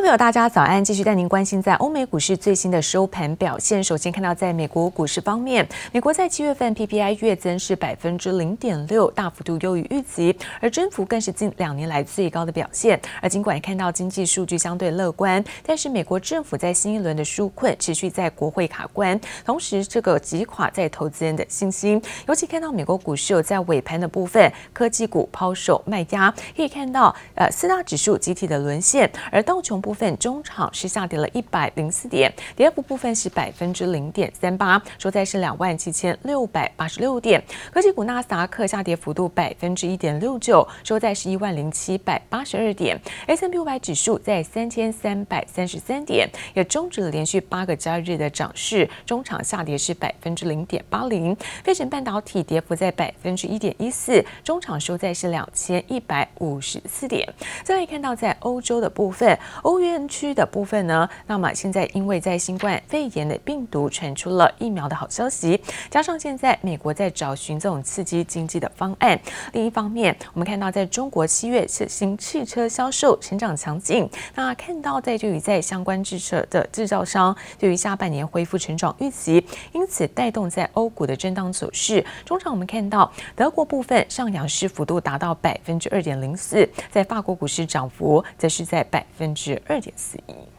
众朋友，大家早安！继续带您关心在欧美股市最新的收盘表现。首先看到，在美国股市方面，美国在七月份 PPI 月增是百分之零点六，大幅度优于预期，而增幅更是近两年来最高的表现。而尽管看到经济数据相对乐观，但是美国政府在新一轮的纾困持续在国会卡关，同时这个击垮在投资人的信心。尤其看到美国股市有在尾盘的部分，科技股抛售卖压，可以看到呃四大指数集体的沦陷，而道琼部部分中场是下跌了一百零四点，跌幅部分是百分之零点三八，收在是两万七千六百八十六点。科技股纳斯达克下跌幅度百分之一点六九，收在是一万零七百八十二点。S&P 五百指数在三千三百三十三点，也终止了连续八个交易日的涨势，中场下跌是百分之零点八零。费城半导体跌幅在百分之一点一四，中场收在是两千一百五十四点。再来看到在欧洲的部分。欧院区的部分呢，那么现在因为在新冠肺炎的病毒传出了疫苗的好消息，加上现在美国在找寻这种刺激经济的方案。另一方面，我们看到在中国七月新汽车销售成长强劲，那看到在对于在相关制车的制造商对于下半年恢复成长预期，因此带动在欧股的震荡走势。中场我们看到德国部分上扬是幅度达到百分之二点零四，在法国股市涨幅则是在百分之。二点四亿。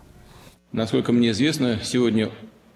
Насколько мне известно, сегодня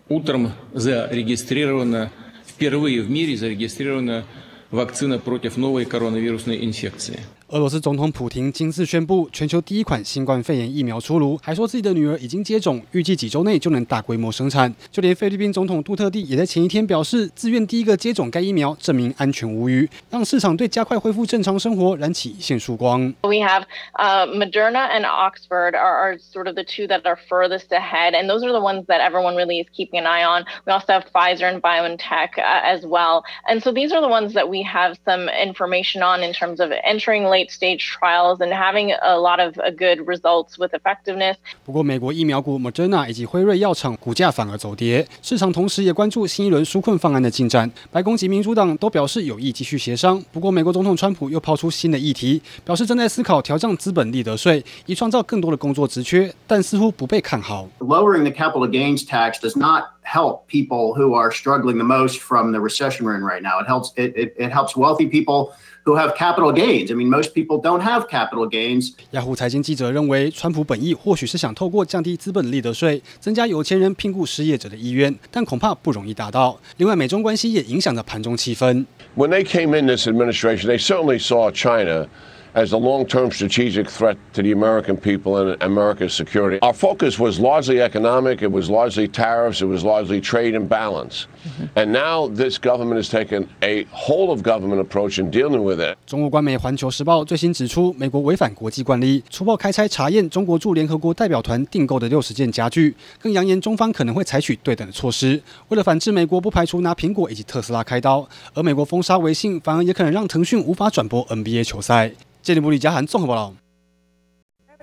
утром зарегистрирована, впервые в мире зарегистрирована вакцина против новой коронавирусной инфекции. 俄罗斯总统普廷今次宣布，全球第一款新冠肺炎疫苗出炉，还说自己的女儿已经接种，预计几周内就能大规模生产。就连菲律宾总统杜特地也在前一天表示，自愿第一个接种该疫苗，证明安全无虞，让市场对加快恢复正常生活燃起一线曙光。We have, uh, Moderna and Oxford are, are sort of the two that are furthest ahead, and those are the ones that everyone really is keeping an eye on. We also have Pfizer and BioNTech uh, as well, and so these are the ones that we have some information on in terms of entering. Late stage trials and having a lot of good results with effectiveness。不过，美国疫苗股 Moderna 以及辉瑞药厂股价反而走跌，市场同时也关注新一轮纾困方案的进展。白宫及民主党都表示有意继续协商。不过，美国总统川普又抛出新的议题，表示正在思考调降资本利得税，以创造更多的工作职缺，但似乎不被看好。Lowering the capital gains tax does not help people who are struggling the most from the recession we're in right now. It helps it, it, it helps wealthy people. Who have capital gains? I mean, most people don't have capital gains. 雅虎财经记者认为，川普本意或许是想透过降低资本利得税，增加有钱人聘雇失业者的意愿，但恐怕不容易达到。另外，美中关系也影响着盘中气氛。When they came in this administration, they certainly saw China. as a long-term strategic threat to the American people and America's security. Our focus was largely economic, it was largely tariffs, it was largely trade and balance. Mm-hmm. And now this government has taken a whole of government approach in dealing with it. 中国官媒《环球时报》最新指出，美国违反国际惯例，粗暴开拆查验中国驻联合国代表团订购的六十件家具，更扬言中方可能会采取对等的措施。为了反制美国，不排除拿苹果以及特斯拉开刀，而美国封杀微信，反而也可能让腾讯无法转播 NBA 球赛。 杰里布里加罕综合报道。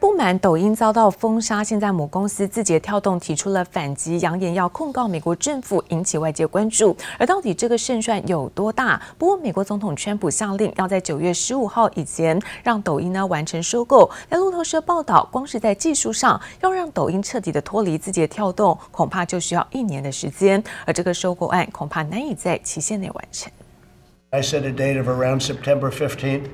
不满抖音遭到封杀，现在母公司字节跳动提出了反击，扬言要控告美国政府，引起外界关注。而到底这个胜算有多大？不过，美国总统川普下令要在九月十五号以前让抖音呢完成收购。在路透社报道，光是在技术上要让抖音彻底的脱离字节跳动，恐怕就需要一年的时间。而这个收购案恐怕难以在期限内完成。I set a date of around September 15th.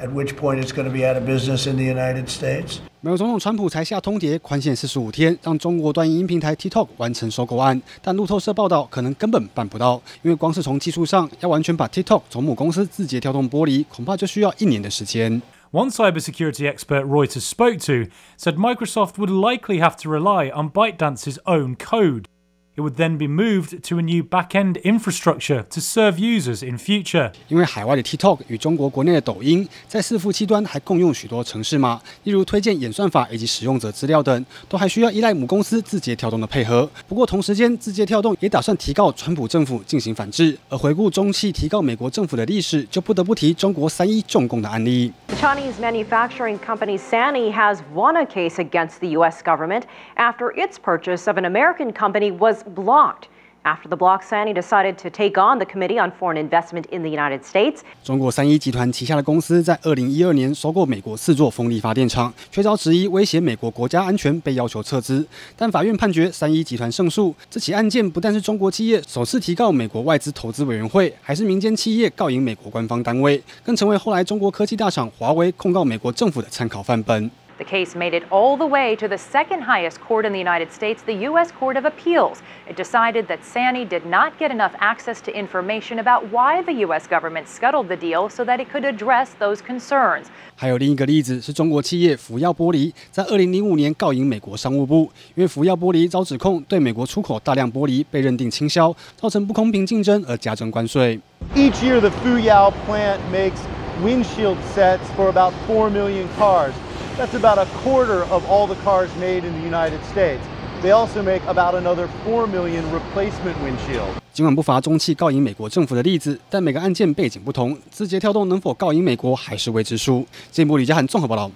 At which point it's going to be out of business in the United States. 美国总统川普才下通牒，宽限四十五天，让中国端影音平台 TikTok 完成收购案。但路透社报道，可能根本办不到，因为光是从技术上要完全把 TikTok 从母公司字节跳动剥离，恐怕就需要一年的时间。One cybersecurity expert Reuters spoke to said Microsoft would likely have to rely on ByteDance's own code. It would then be moved to a new back-end infrastructure to serve users in future. 因为海外的 TikTok 与中国国内的抖音在伺服器端还共用许多程式码，例如推荐演算法以及使用者资料等，都还需要依赖母公司字节跳动的配合。不过同时间，字节跳动也打算提告川普政府进行反制。而回顾中企提告美国政府的历史，就不得不提中国三一重工的案例。Chinese manufacturing company Sany has won a case against the U.S. government after its purchase of an American company was blocked after the bloc Sany decided to take on the Committee on Foreign Investment in the United States. 中国三一集团旗下的公司在二零一二年收购美国四座风力发电厂，却遭质疑威胁美国国家安全，被要求撤资。但法院判决三一集团胜诉。这起案件不但是中国企业首次提告美国外资投资委员会，还是民间企业告赢美国官方单位，更成为后来中国科技大厂华为控告美国政府的参考范本。The case made it all the way to the second highest court in the United States, the U.S. Court of Appeals. It decided that Sany did not get enough access to information about why the U.S. government scuttled the deal so that it could address those concerns. 还有另一个例子是中国企业福耀玻璃在二零零五年告赢美国商务部，因为福耀玻璃遭指控对美国出口大量玻璃被认定倾销，造成不公平竞争而加征关税。Each year, the Fuyao plant makes windshield sets for about four million cars. That's about a quarter of all the cars made in the United States. They also make about another 4 million replacement windshields. 尽管不乏中企告赢美国政府的例子，但每个案件背景不同，字节跳动能否告赢美国还是未知数。节目李嘉涵综合报道。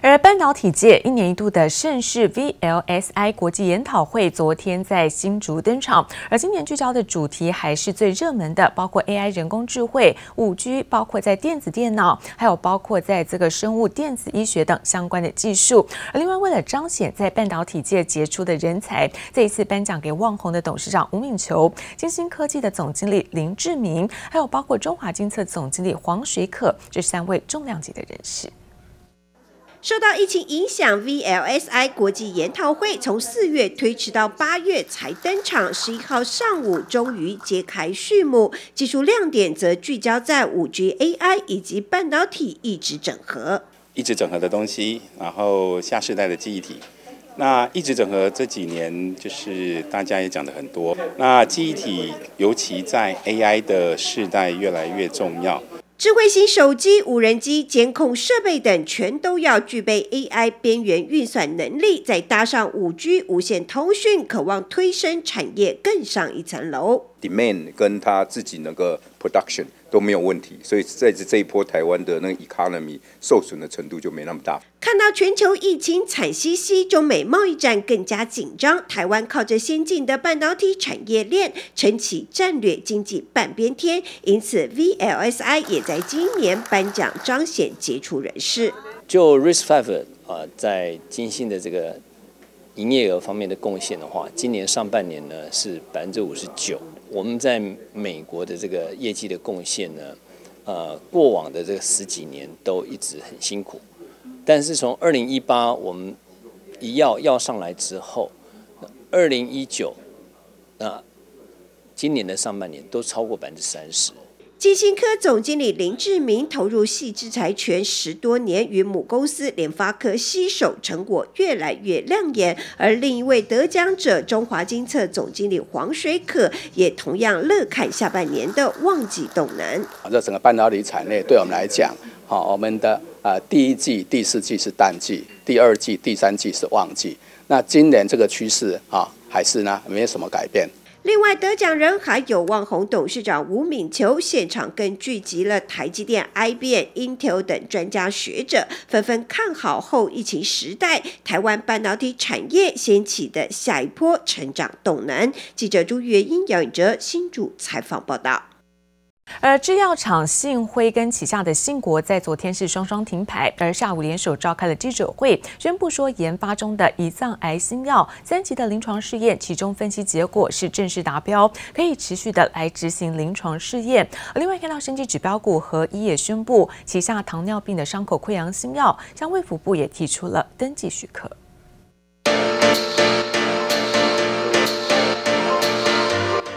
而半导体界一年一度的盛事 VLSI 国际研讨会昨天在新竹登场，而今年聚焦的主题还是最热门的，包括 AI 人工智慧、五 G，包括在电子电脑，还有包括在这个生物电子医学等相关的技术。而另外，为了彰显在半导体界杰出的人才，这一次颁奖给旺宏的董事长吴敏球、晶心科技的总经理林志明，还有包括中华精测总经理黄水可这三位重量级的人士。受到疫情影响，VLSI 国际研讨会从四月推迟到八月才登场。十一号上午终于揭开序幕，技术亮点则聚焦在五 G、AI 以及半导体异质整合。异质整合的东西，然后下世代的记忆体。那异质整合这几年就是大家也讲的很多。那记忆体尤其在 AI 的世代越来越重要。智慧型手机、无人机、监控设备等，全都要具备 AI 边缘运算能力，再搭上 5G 无线通讯，渴望推升产业更上一层楼。Demand 跟他自己那个 production 都没有问题，所以在这这一波台湾的那个 economy 受损的程度就没那么大。看到全球疫情惨兮兮，中美贸易战更加紧张，台湾靠着先进的半导体产业链撑起战略经济半边天，因此 VLSI 也在今年颁奖彰显杰出人士。就 RIS FIVE 啊，在金信的这个。营业额方面的贡献的话，今年上半年呢是百分之五十九。我们在美国的这个业绩的贡献呢，呃，过往的这个十几年都一直很辛苦。但是从二零一八我们一要要上来之后，二零一九，那今年的上半年都超过百分之三十。晶心科总经理林志明投入矽智财权十多年，与母公司联发科携手，成果越来越亮眼。而另一位得奖者中华金策总经理黄水可也同样乐看下半年的旺季动能。这整个半导体产业对我们来讲，好，我们的呃第一季、第四季是淡季，第二季、第三季是旺季。那今年这个趋势啊，还是呢没有什么改变。另外得奖人还有旺宏董事长吴敏球，现场更聚集了台积电、IBM、Intel 等专家学者，纷纷看好后疫情时代台湾半导体产业掀起的下一波成长动能。记者朱月英、杨颖哲新主采访报道。而制药厂信辉跟旗下的信国在昨天是双双停牌，而下午联手召开了记者会，宣布说研发中的胰脏癌新药三期的临床试验，其中分析结果是正式达标，可以持续的来执行临床试验。另外看到生技指标股和一也宣布，旗下糖尿病的伤口溃疡新药，向卫福部也提出了登记许可。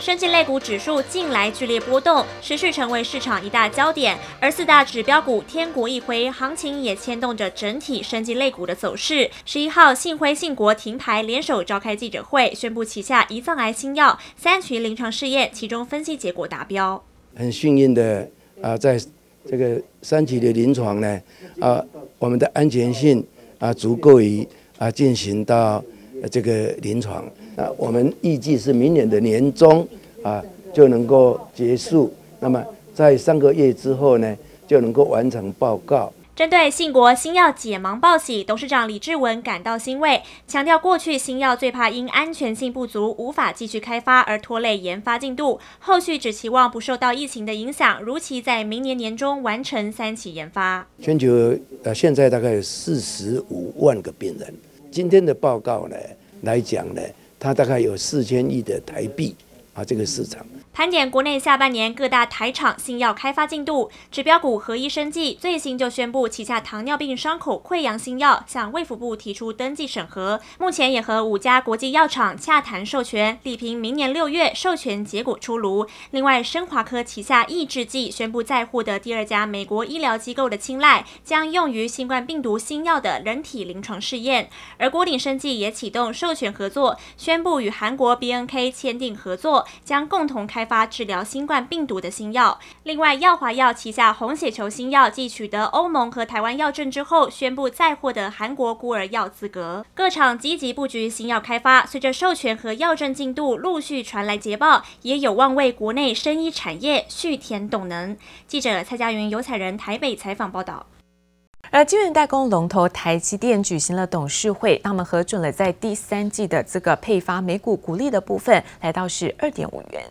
生技类股指数近来剧烈波动，持续成为市场一大焦点。而四大指标股天国一回，行情也牵动着整体生技类股的走势。十一号，信辉、信国停牌，联手召开记者会，宣布旗下胰脏癌新药三期临床试验，其中分析结果达标。很幸运的啊，在这个三期的临床呢，啊，我们的安全性啊足够于啊进行到这个临床。啊，我们预计是明年的年中啊就能够结束。那么在三个月之后呢，就能够完成报告。针对信国新药解盲报喜，董事长李志文感到欣慰，强调过去新药最怕因安全性不足无法继续开发而拖累研发进度，后续只期望不受到疫情的影响，如期在明年年中完成三期研发。全球呃现在大概有四十五万个病人，今天的报告呢来讲呢，它大概有四千亿的台币啊这个市场。盘点国内下半年各大台厂新药开发进度，指标股合一生技最新就宣布旗下糖尿病伤口溃疡新药向卫福部提出登记审核，目前也和五家国际药厂洽谈授权，力拼明年六月授权结果出炉。另外，生华科旗下抑制剂宣布再获得第二家美国医疗机构的青睐，将用于新冠病毒新药的人体临床试验。而郭鼎生技也启动授权合作，宣布与韩国 BNK 签订合作，将共同开发治疗新冠病毒的新药。另外，药华药旗下红血球新药继取得欧盟和台湾药证之后，宣布再获得韩国孤儿药资格。各厂积极布局新药开发，随着授权和药证进度陆续传来捷报，也有望为国内生医产业续填动能。记者蔡佳云、游彩人台北采访报道。而晶圆代工龙头台积电举行了董事会，他们核准了在第三季的这个配发每股股利的部分，来到是二点五元。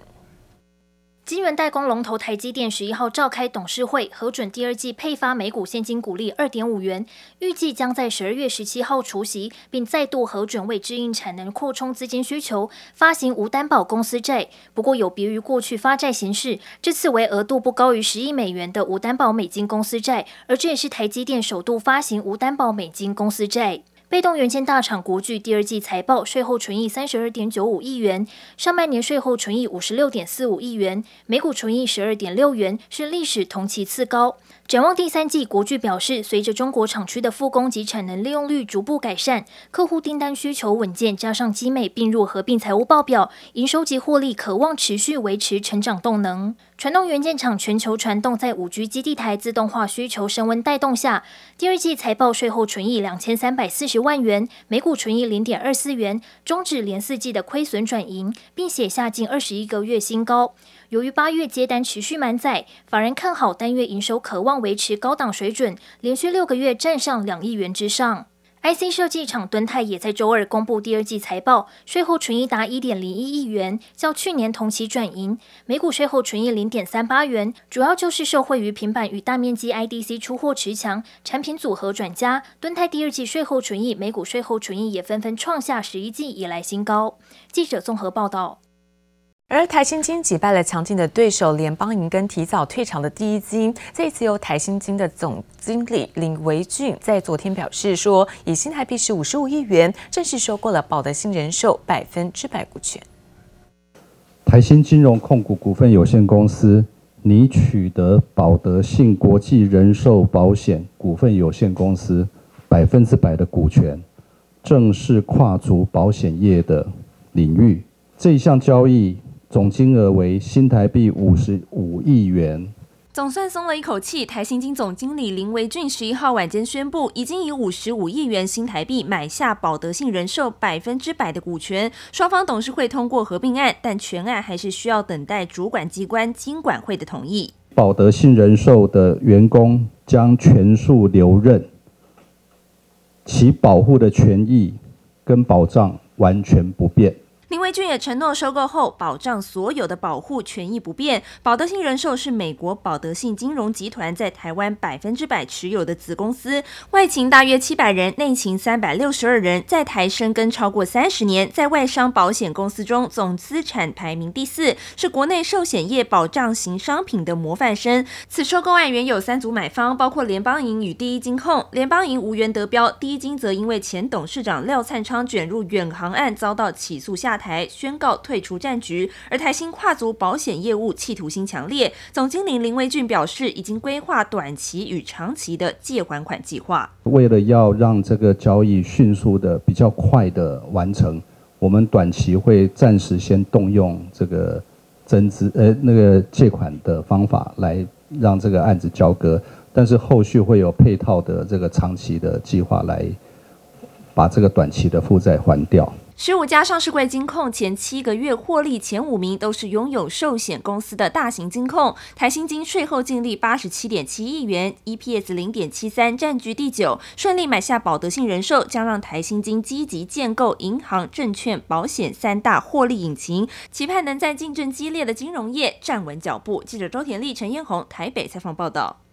晶圆代工龙头台积电十一号召开董事会，核准第二季配发每股现金股利二点五元，预计将在十二月十七号除息，并再度核准为支应产能扩充资金需求，发行无担保公司债。不过有别于过去发债形式，这次为额度不高于十亿美元的无担保美金公司债，而这也是台积电首度发行无担保美金公司债。被动元件大厂国巨第二季财报税后纯益三十二点九五亿元，上半年税后纯益五十六点四五亿元，每股纯益十二点六元，是历史同期次高。展望第三季，国巨表示，随着中国厂区的复工及产能利用率逐步改善，客户订单需求稳健，加上基美并入合并财务报表，营收及获利可望持续维持成长动能。传动元件厂全球传动在五 G 基地台自动化需求升温带动下，第二季财报税后纯益两千三百四十万元，每股纯益零点二四元，终止连四季的亏损转盈，并写下近二十一个月新高。由于八月接单持续满载，法人看好单月营收可望维持高档水准，连续六个月站上两亿元之上。IC 设计厂敦泰也在周二公布第二季财报，税后纯益达一点零一亿元，较去年同期转盈，每股税后纯益零点三八元，主要就是受惠于平板与大面积 IDC 出货持强，产品组合转佳。敦泰第二季税后纯益、每股税后纯益也纷纷创下十一季以来新高。记者综合报道。而台新金击败了强劲的对手联邦银，跟提早退场的第一金。这一次由台新金的总经理林维俊在昨天表示说，以新台币是五十五亿元正式收购了保德信人寿百分之百股权。台新金融控股股份有限公司拟取得保德信国际人寿保险股份有限公司百分之百的股权，正式跨足保险业的领域。这一项交易。总金额为新台币五十五亿元，总算松了一口气。台新金总经理林维俊十一号晚间宣布，已经以五十五亿元新台币买下保德信人寿百分之百的股权。双方董事会通过合并案，但全案还是需要等待主管机关金管会的同意。保德信人寿的员工将全数留任，其保护的权益跟保障完全不变。林维俊也承诺，收购后保障所有的保护权益不变。保德信人寿是美国保德信金融集团在台湾百分之百持有的子公司，外勤大约七百人，内勤三百六十二人，在台深耕超过三十年，在外商保险公司中总资产排名第四，是国内寿险业保障型商品的模范生。此收购案原有三组买方，包括联邦银与第一金控，联邦银无缘得标，第一金则因为前董事长廖灿昌卷入远航案遭到起诉下台。台宣告退出战局，而台新跨足保险业务，企图心强烈。总经理林维俊表示，已经规划短期与长期的借还款计划。为了要让这个交易迅速的、比较快的完成，我们短期会暂时先动用这个增资呃那个借款的方法来让这个案子交割，但是后续会有配套的这个长期的计划来把这个短期的负债还掉。十五家上市柜金控前七个月获利前五名都是拥有寿险公司的大型金控，台新金税后净利八十七点七亿元，EPS 零点七三，占据第九。顺利买下保德信人寿，将让台新金积极建构银行、证券、保险三大获利引擎，期盼能在竞争激烈的金融业站稳脚步。记者周田丽、陈彦宏台北采访报道。